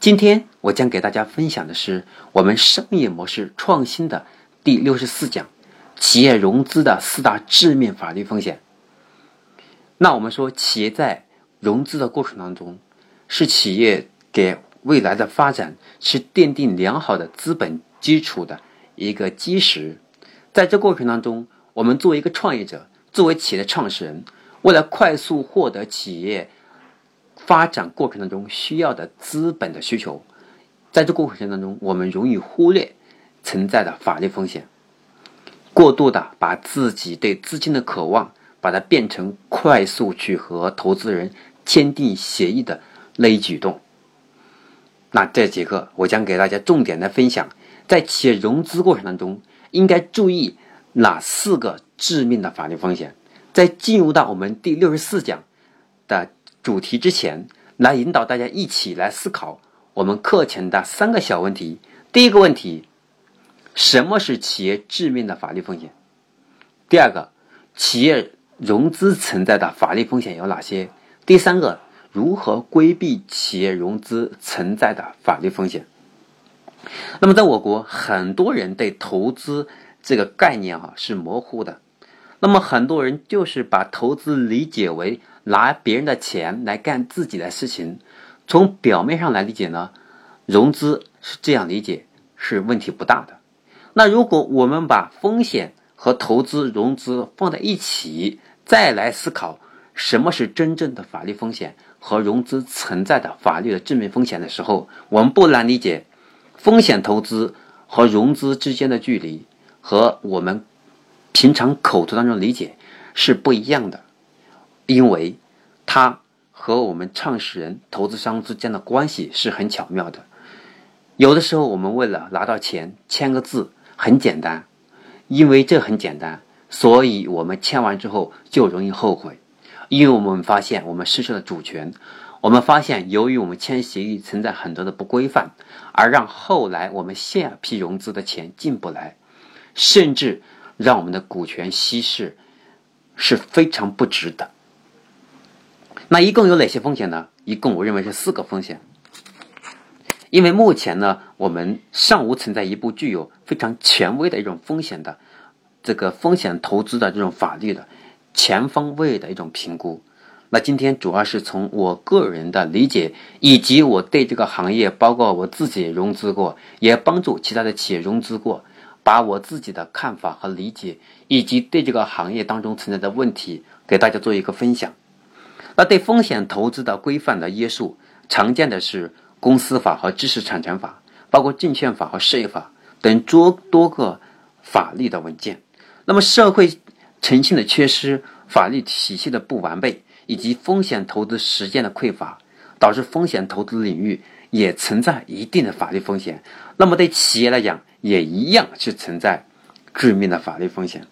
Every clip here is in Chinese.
今天我将给大家分享的是我们商业模式创新的第六十四讲：企业融资的四大致命法律风险。那我们说，企业在融资的过程当中，是企业给未来的发展是奠定良好的资本基础的一个基石。在这过程当中，我们作为一个创业者，作为企业的创始人，为了快速获得企业。发展过程当中需要的资本的需求，在这过程当中，我们容易忽略存在的法律风险，过度的把自己对资金的渴望，把它变成快速去和投资人签订协议的那一举动。那这节课我将给大家重点的分享，在企业融资过程当中应该注意哪四个致命的法律风险。在进入到我们第六十四讲的。主题之前，来引导大家一起来思考我们课前的三个小问题。第一个问题，什么是企业致命的法律风险？第二个，企业融资存在的法律风险有哪些？第三个，如何规避企业融资存在的法律风险？那么，在我国，很多人对投资这个概念啊是模糊的。那么，很多人就是把投资理解为。拿别人的钱来干自己的事情，从表面上来理解呢，融资是这样理解是问题不大的。那如果我们把风险和投资融资放在一起，再来思考什么是真正的法律风险和融资存在的法律的致命风险的时候，我们不难理解，风险投资和融资之间的距离和我们平常口头当中理解是不一样的。因为，它和我们创始人、投资商之间的关系是很巧妙的。有的时候，我们为了拿到钱，签个字很简单，因为这很简单，所以我们签完之后就容易后悔，因为我们发现我们失去了主权。我们发现，由于我们签协议存在很多的不规范，而让后来我们下批融资的钱进不来，甚至让我们的股权稀释，是非常不值的。那一共有哪些风险呢？一共我认为是四个风险。因为目前呢，我们尚无存在一部具有非常权威的一种风险的这个风险投资的这种法律的全方位的一种评估。那今天主要是从我个人的理解，以及我对这个行业，包括我自己融资过，也帮助其他的企业融资过，把我自己的看法和理解，以及对这个行业当中存在的问题，给大家做一个分享。那对风险投资的规范的约束，常见的是公司法和知识产权法，包括证券法和事业法等多多个法律的文件。那么，社会诚信的缺失、法律体系的不完备，以及风险投资实践的匮乏，导致风险投资领域也存在一定的法律风险。那么，对企业来讲，也一样是存在致命的法律风险，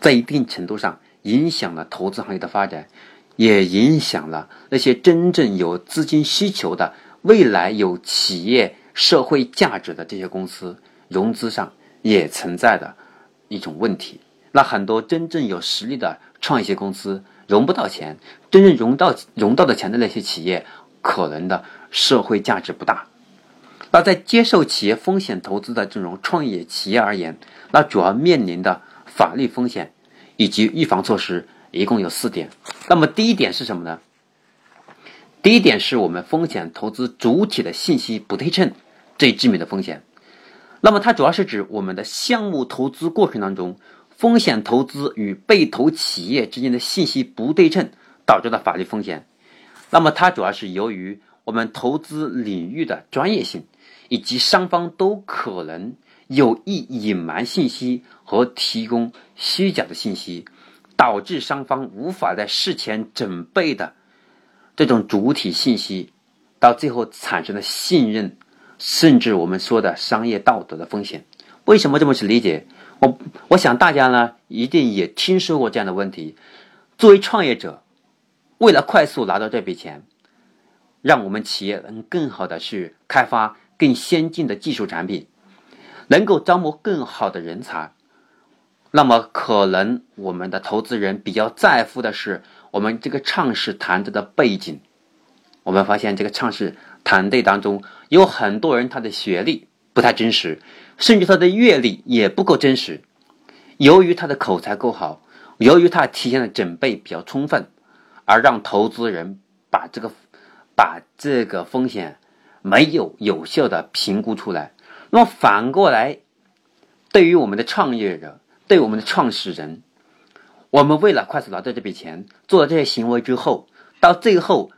在一定程度上影响了投资行业的发展。也影响了那些真正有资金需求的、未来有企业社会价值的这些公司，融资上也存在的一种问题。那很多真正有实力的创业公司融不到钱，真正融到融到的钱的那些企业，可能的社会价值不大。那在接受企业风险投资的这种创业企业而言，那主要面临的法律风险以及预防措施。一共有四点，那么第一点是什么呢？第一点是我们风险投资主体的信息不对称最致命的风险。那么它主要是指我们的项目投资过程当中，风险投资与被投企业之间的信息不对称导致的法律风险。那么它主要是由于我们投资领域的专业性，以及双方都可能有意隐瞒信息和提供虚假的信息。导致双方无法在事前准备的这种主体信息，到最后产生的信任甚至我们说的商业道德的风险。为什么这么去理解？我我想大家呢一定也听说过这样的问题。作为创业者，为了快速拿到这笔钱，让我们企业能更好的去开发更先进的技术产品，能够招募更好的人才，那么可能我们的投资人比较在乎的是我们这个创始团队的背景。我们发现这个创始团队当中有很多人，他的学历不太真实，甚至他的阅历也不够真实。由于他的口才够好，由于他提前的准备比较充分，而让投资人把这个把这个风险没有有效的评估出来。那么反过来，对于我们的创业者，对我们的创始人，我们为了快速拿到这笔钱，做了这些行为之后，到最后，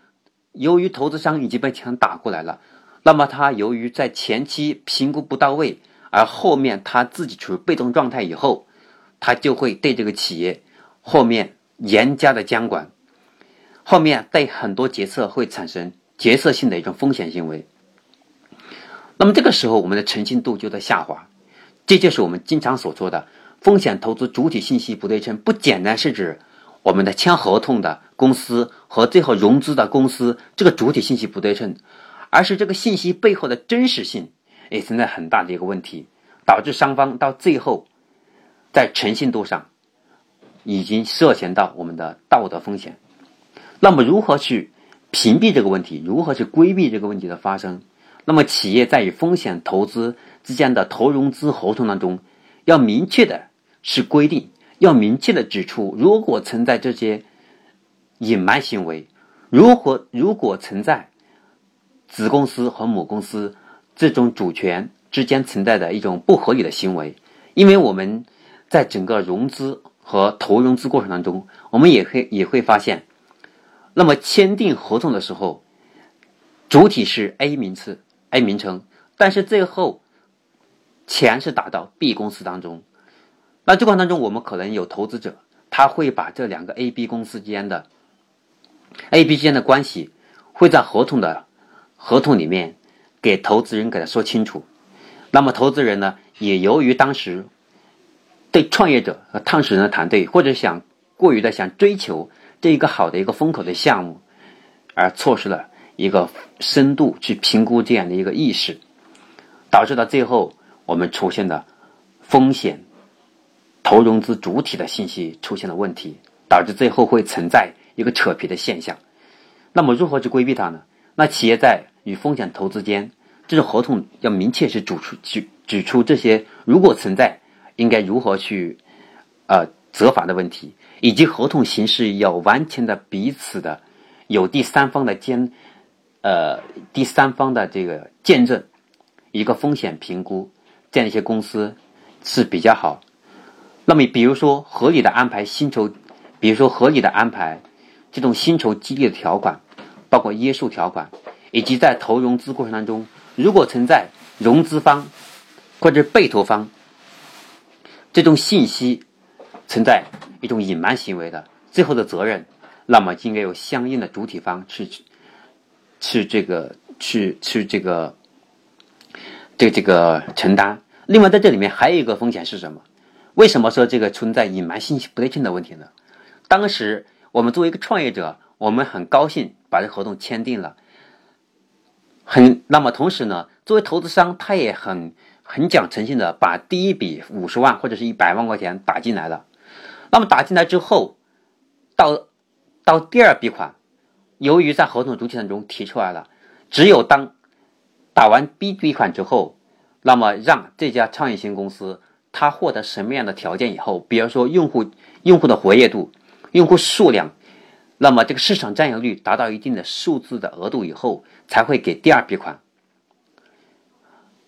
由于投资商已经被钱打过来了，那么他由于在前期评估不到位，而后面他自己处于被动状态以后。他就会对这个企业后面严加的监管，后面对很多决策会产生决策性的一种风险行为。那么这个时候，我们的诚信度就在下滑。这就是我们经常所说的风险投资主体信息不对称，不简单是指我们的签合同的公司和最后融资的公司这个主体信息不对称，而是这个信息背后的真实性也存在很大的一个问题，导致双方到最后。在诚信度上，已经涉嫌到我们的道德风险。那么，如何去屏蔽这个问题？如何去规避这个问题的发生？那么，企业在与风险投资之间的投融资合同当中，要明确的是规定，要明确的指出，如果存在这些隐瞒行为，如何如果存在子公司和母公司这种主权之间存在的一种不合理的行为，因为我们。在整个融资和投融资过程当中，我们也会也会发现，那么签订合同的时候，主体是 A 名次 A 名称，但是最后钱是打到 B 公司当中。那这过程当中，我们可能有投资者，他会把这两个 A、B 公司间的 A、B 之间的关系，会在合同的合同里面给投资人给他说清楚。那么投资人呢，也由于当时。对创业者和创始人的团队，或者想过于的想追求这一个好的一个风口的项目，而错失了一个深度去评估这样的一个意识，导致到最后我们出现的风险投融资主体的信息出现了问题，导致最后会存在一个扯皮的现象。那么如何去规避它呢？那企业在与风险投资间，这种合同要明确是指出指指出这些如果存在。应该如何去，呃，责罚的问题，以及合同形式要完全的彼此的有第三方的监，呃，第三方的这个见证，一个风险评估，这样一些公司是比较好。那么，比如说合理的安排薪酬，比如说合理的安排这种薪酬激励的条款，包括约束条款，以及在投融资过程当中，如果存在融资方或者被投方。这种信息存在一种隐瞒行为的最后的责任，那么就应该由相应的主体方去去这个去去这个这这个承担。另外，在这里面还有一个风险是什么？为什么说这个存在隐瞒信息不对称的问题呢？当时我们作为一个创业者，我们很高兴把这合同签订了，很那么同时呢，作为投资商，他也很。很讲诚信的，把第一笔五十万或者是一百万块钱打进来了。那么打进来之后，到到第二笔款，由于在合同主体当中提出来了，只有当打完 B 笔款之后，那么让这家创业型公司它获得什么样的条件以后，比如说用户用户的活跃度、用户数量，那么这个市场占有率达到一定的数字的额度以后，才会给第二笔款。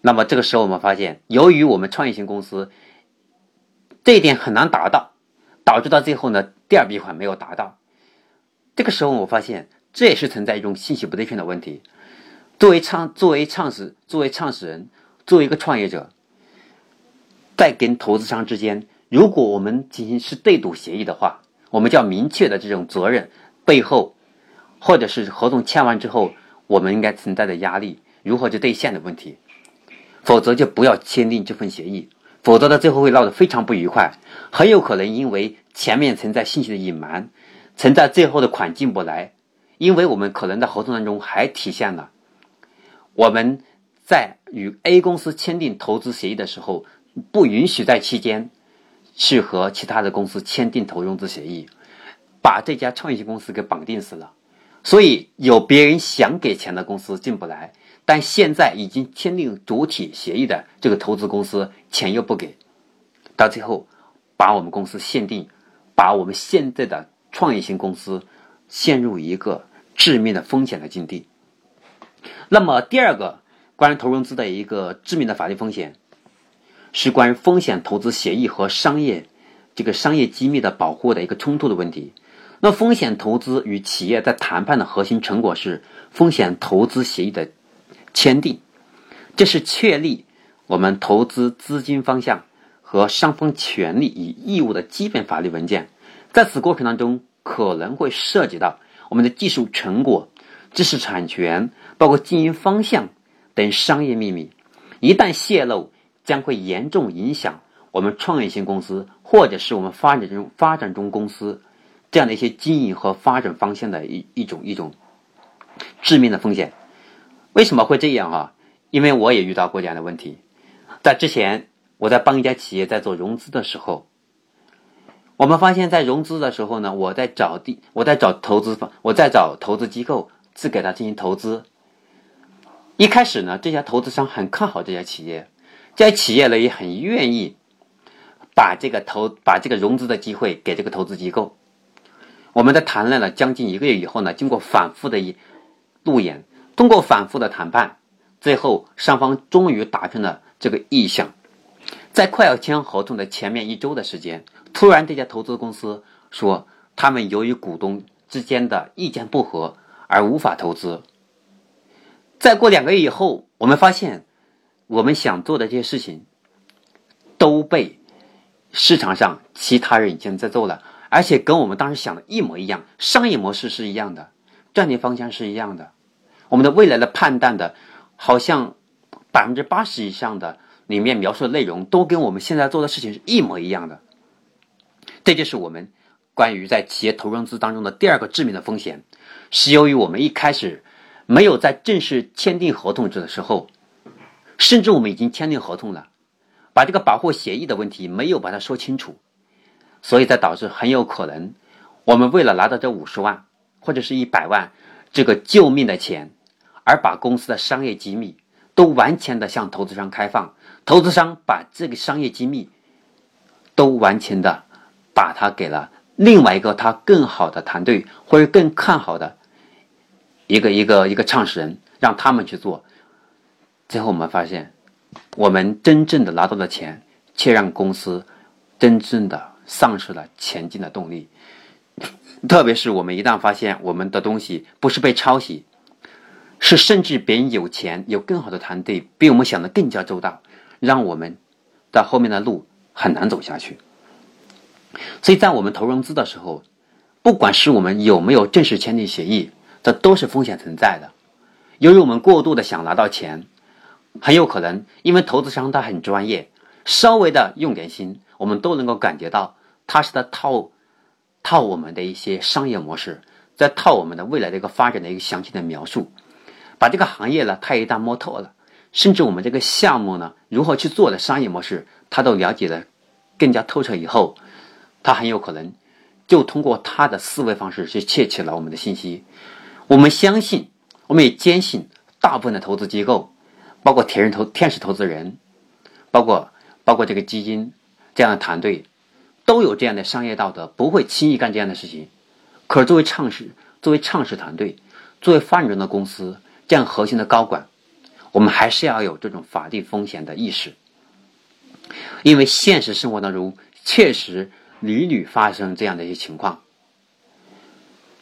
那么这个时候，我们发现，由于我们创业型公司这一点很难达到，导致到最后呢，第二笔款没有达到。这个时候，我发现这也是存在一种信息不对称的问题。作为创作为创始作为创始人，作为一个创业者，在跟投资商之间，如果我们进行是对赌协议的话，我们就要明确的这种责任背后，或者是合同签完之后，我们应该存在的压力。如何去兑现的问题。否则就不要签订这份协议，否则到最后会闹得非常不愉快，很有可能因为前面存在信息的隐瞒，存在最后的款进不来，因为我们可能在合同当中还体现了我们在与 A 公司签订投资协议的时候，不允许在期间去和其他的公司签订投融资协议，把这家创业型公司给绑定死了，所以有别人想给钱的公司进不来。但现在已经签订主体协议的这个投资公司钱又不给，到最后把我们公司限定，把我们现在的创业型公司陷入一个致命的风险的境地。那么第二个关于投融资的一个致命的法律风险，是关于风险投资协议和商业这个商业机密的保护的一个冲突的问题。那风险投资与企业在谈判的核心成果是风险投资协议的。签订，这是确立我们投资资金方向和双方权利与义务的基本法律文件。在此过程当中，可能会涉及到我们的技术成果、知识产权，包括经营方向等商业秘密。一旦泄露，将会严重影响我们创业型公司或者是我们发展中发展中公司这样的一些经营和发展方向的一一种一种致命的风险。为什么会这样啊？因为我也遇到过这样的问题。在之前，我在帮一家企业在做融资的时候，我们发现，在融资的时候呢，我在找地，我在找投资方，我在找投资机构去给他进行投资。一开始呢，这家投资商很看好这家企业，这家企业呢也很愿意把这个投把这个融资的机会给这个投资机构。我们在谈论了将近一个月以后呢，经过反复的一路演。通过反复的谈判，最后双方终于达成了这个意向。在快要签合同的前面一周的时间，突然这家投资公司说，他们由于股东之间的意见不合而无法投资。再过两个月以后，我们发现，我们想做的这些事情都被市场上其他人已经在做了，而且跟我们当时想的一模一样，商业模式是一样的，战略方向是一样的。我们的未来的判断的，好像百分之八十以上的里面描述的内容都跟我们现在做的事情是一模一样的。这就是我们关于在企业投融资当中的第二个致命的风险，是由于我们一开始没有在正式签订合同的时候，甚至我们已经签订合同了，把这个保护协议的问题没有把它说清楚，所以才导致很有可能我们为了拿到这五十万或者是一百万这个救命的钱。而把公司的商业机密都完全的向投资商开放，投资商把这个商业机密都完全的把它给了另外一个他更好的团队或者更看好的一个一个一个创始人，让他们去做。最后我们发现，我们真正的拿到的钱，却让公司真正的丧失了前进的动力。特别是我们一旦发现我们的东西不是被抄袭。是，甚至别人有钱，有更好的团队，比我们想的更加周到，让我们在后面的路很难走下去。所以在我们投融资的时候，不管是我们有没有正式签订协议，这都是风险存在的。由于我们过度的想拿到钱，很有可能因为投资商他很专业，稍微的用点心，我们都能够感觉到他是在套套我们的一些商业模式，在套我们的未来的一个发展的一个详细的描述。把这个行业呢，他一旦摸透了，甚至我们这个项目呢，如何去做的商业模式，他都了解的更加透彻以后，他很有可能就通过他的思维方式去窃取了我们的信息。我们相信，我们也坚信，大部分的投资机构，包括天人投天使投资人，包括包括这个基金这样的团队，都有这样的商业道德，不会轻易干这样的事情。可是作为创始，作为创始团队，作为发展中的公司。这样核心的高管，我们还是要有这种法律风险的意识，因为现实生活当中确实屡屡发生这样的一些情况。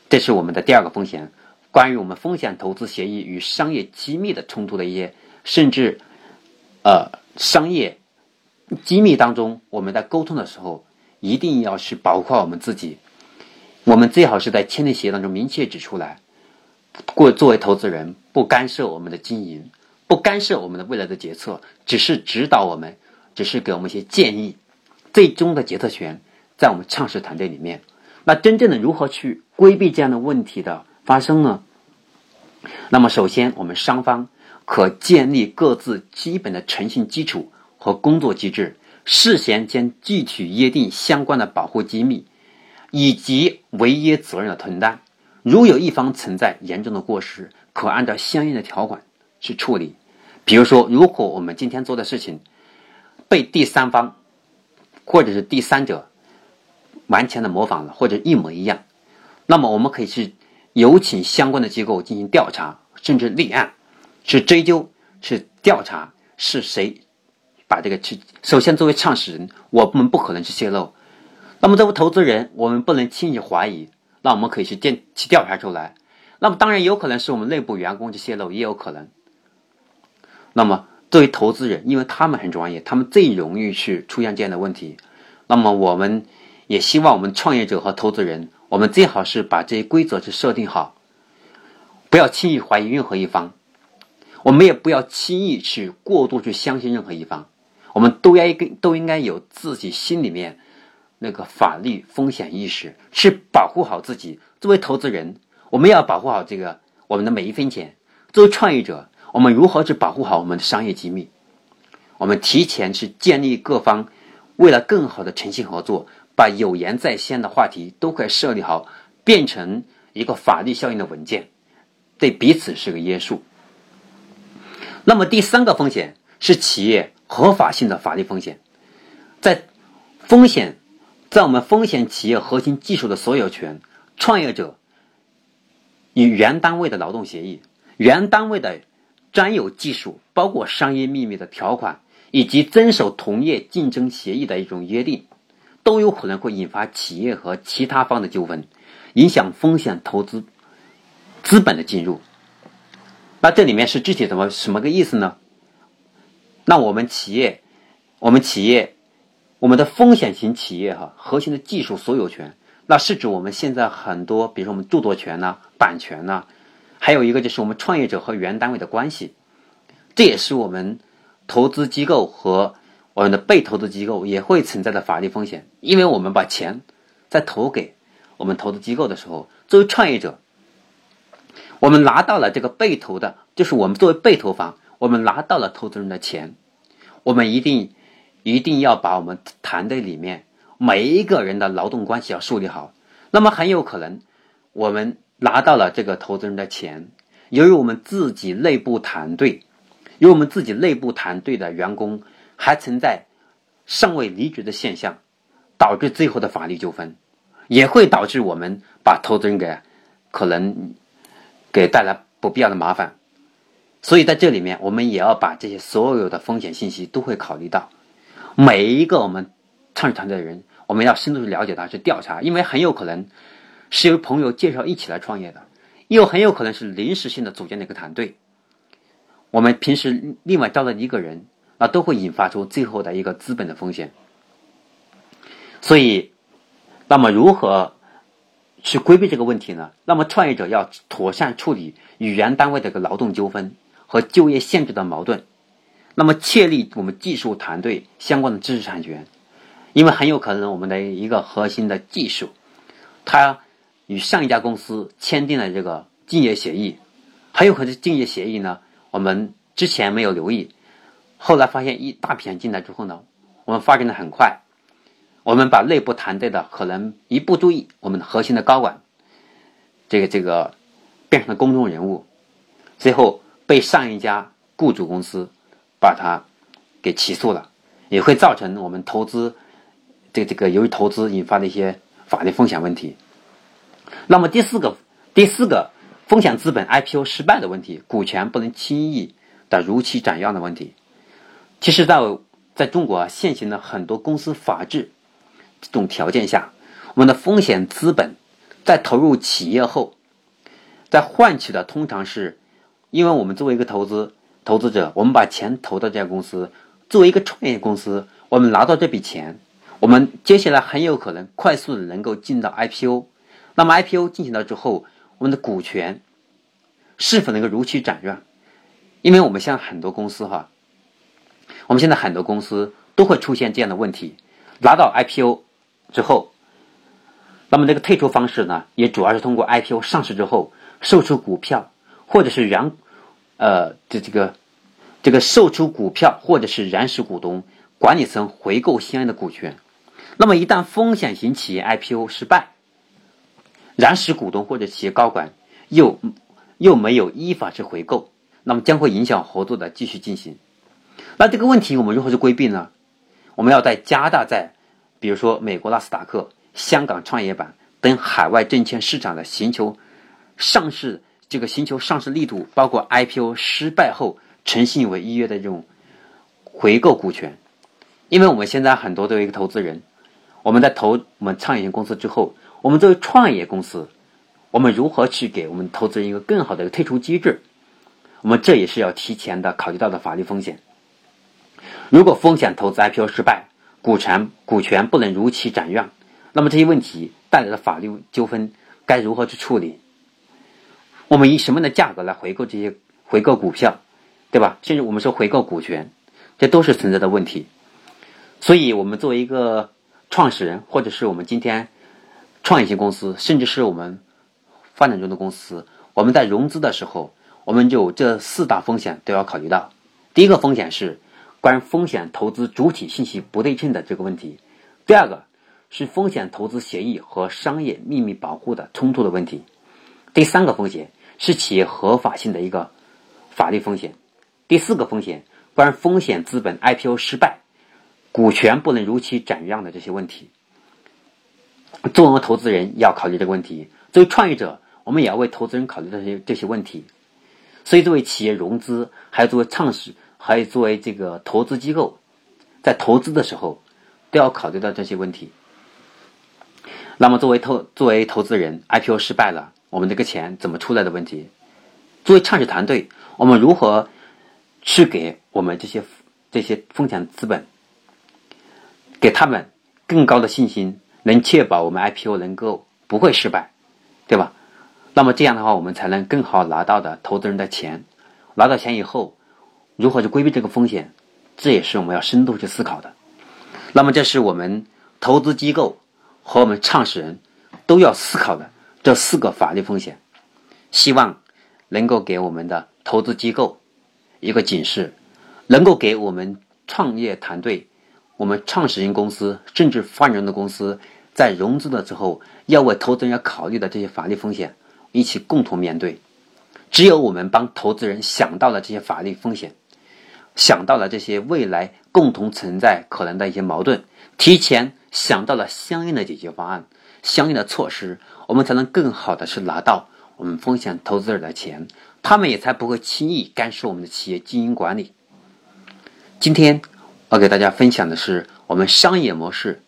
这是我们的第二个风险，关于我们风险投资协议与商业机密的冲突的一些，甚至呃商业机密当中，我们在沟通的时候一定要去保护好我们自己，我们最好是在签订协议当中明确指出来。过作为投资人，不干涉我们的经营，不干涉我们的未来的决策，只是指导我们，只是给我们一些建议。最终的决策权在我们创始团队里面。那真正的如何去规避这样的问题的发生呢？那么，首先我们双方可建立各自基本的诚信基础和工作机制，事先将具体约定相关的保护机密以及违约责任的承担。如有一方存在严重的过失，可按照相应的条款去处理。比如说，如果我们今天做的事情被第三方或者是第三者完全的模仿了，或者一模一样，那么我们可以去有请相关的机构进行调查，甚至立案，去追究，去调查是谁把这个去。首先，作为创始人，我们不可能去泄露；那么作为投资人，我们不能轻易怀疑。那我们可以去调去调查出来。那么当然有可能是我们内部员工去泄露，也有可能。那么作为投资人，因为他们很专业，他们最容易去出现这样的问题。那么我们也希望我们创业者和投资人，我们最好是把这些规则去设定好，不要轻易怀疑任何一方，我们也不要轻易去过度去相信任何一方。我们都应该都应该有自己心里面那个法律风险意识，去保护好自己。作为投资人，我们要保护好这个我们的每一分钱；作为创业者，我们如何去保护好我们的商业机密？我们提前去建立各方。为了更好的诚信合作，把有言在先的话题都快设立好，变成一个法律效应的文件，对彼此是个约束。那么第三个风险是企业合法性的法律风险，在风险，在我们风险企业核心技术的所有权，创业者与原单位的劳动协议，原单位的专有技术，包括商业秘密的条款。以及遵守同业竞争协议的一种约定，都有可能会引发企业和其他方的纠纷，影响风险投资资本的进入。那这里面是具体怎么什么个意思呢？那我们企业，我们企业，我们的风险型企业哈，核心的技术所有权，那是指我们现在很多，比如说我们著作权呐、版权呐，还有一个就是我们创业者和原单位的关系，这也是我们。投资机构和我们的被投资机构也会存在的法律风险，因为我们把钱在投给我们投资机构的时候，作为创业者，我们拿到了这个被投的，就是我们作为被投方，我们拿到了投资人的钱，我们一定一定要把我们团队里面每一个人的劳动关系要树立好。那么很有可能，我们拿到了这个投资人的钱，由于我们自己内部团队。由我们自己内部团队的员工还存在尚未离职的现象，导致最后的法律纠纷，也会导致我们把投资人给可能给带来不必要的麻烦。所以在这里面，我们也要把这些所有的风险信息都会考虑到。每一个我们创始团队的人，我们要深度去了解他，去调查，因为很有可能是由朋友介绍一起来创业的，又很有可能是临时性的组建的一个团队。我们平时另外招了一个人，那都会引发出最后的一个资本的风险。所以，那么如何去规避这个问题呢？那么创业者要妥善处理与原单位的一个劳动纠纷和就业限制的矛盾。那么确立我们技术团队相关的知识产权，因为很有可能我们的一个核心的技术，它与上一家公司签订了这个竞业协议，很有可能竞业协议呢。我们之前没有留意，后来发现一大批人进来之后呢，我们发展的很快。我们把内部团队的可能一不注意，我们的核心的高管，这个这个变成了公众人物，最后被上一家雇主公司把他给起诉了，也会造成我们投资这这个由于投资引发的一些法律风险问题。那么第四个，第四个。风险资本 IPO 失败的问题，股权不能轻易的如期转让的问题，其实，在在中国啊，现行的很多公司法治这种条件下，我们的风险资本在投入企业后，在换取的通常是，因为我们作为一个投资投资者，我们把钱投到这家公司，作为一个创业公司，我们拿到这笔钱，我们接下来很有可能快速的能够进到 IPO，那么 IPO 进行了之后。我们的股权是否能够如期转让？因为我们现在很多公司哈，我们现在很多公司都会出现这样的问题：拿到 IPO 之后，那么这个退出方式呢，也主要是通过 IPO 上市之后售出股票，或者是原呃这这个这个售出股票，或者是原始股东管理层回购相应的股权。那么一旦风险型企业 IPO 失败，原始股东或者企业高管又又没有依法去回购，那么将会影响合作的继续进行。那这个问题我们如何去规避呢？我们要在加大在，比如说美国纳斯达克、香港创业板等海外证券市场的寻求上市这个寻求上市力度，包括 IPO 失败后诚信为依约的这种回购股权。因为我们现在很多的一个投资人，我们在投我们创业公司之后，我们作为创业公司。我们如何去给我们投资人一个更好的一个退出机制？我们这也是要提前的考虑到的法律风险。如果风险投资 IPO 失败，股权股权不能如期转让，那么这些问题带来的法律纠纷该如何去处理？我们以什么样的价格来回购这些回购股票，对吧？甚至我们说回购股权，这都是存在的问题。所以，我们作为一个创始人，或者是我们今天创业型公司，甚至是我们。发展中的公司，我们在融资的时候，我们就这四大风险都要考虑到。第一个风险是关于风险投资主体信息不对称的这个问题；第二个是风险投资协议和商业秘密保护的冲突的问题；第三个风险是企业合法性的一个法律风险；第四个风险关于风险资本 IPO 失败、股权不能如期转让的这些问题。作为投资人要考虑这个问题，作为创业者。我们也要为投资人考虑这些这些问题，所以作为企业融资，还有作为创始，还有作为这个投资机构，在投资的时候都要考虑到这些问题。那么，作为投作为投资人，IPO 失败了，我们这个钱怎么出来的问题？作为创始团队，我们如何去给我们这些这些风险资本，给他们更高的信心，能确保我们 IPO 能够不会失败，对吧？那么这样的话，我们才能更好拿到的投资人的钱。拿到钱以后，如何去规避这个风险，这也是我们要深度去思考的。那么，这是我们投资机构和我们创始人都要思考的这四个法律风险。希望能够给我们的投资机构一个警示，能够给我们创业团队、我们创始人公司甚至发展的公司在融资的时候，要为投资人要考虑的这些法律风险。一起共同面对。只有我们帮投资人想到了这些法律风险，想到了这些未来共同存在可能的一些矛盾，提前想到了相应的解决方案、相应的措施，我们才能更好的是拿到我们风险投资者的钱，他们也才不会轻易干涉我们的企业经营管理。今天我给大家分享的是我们商业模式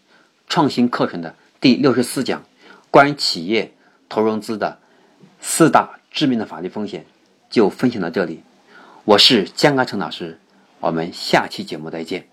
创新课程的第六十四讲，关于企业投融资的。四大致命的法律风险就分享到这里，我是江刚成老师，我们下期节目再见。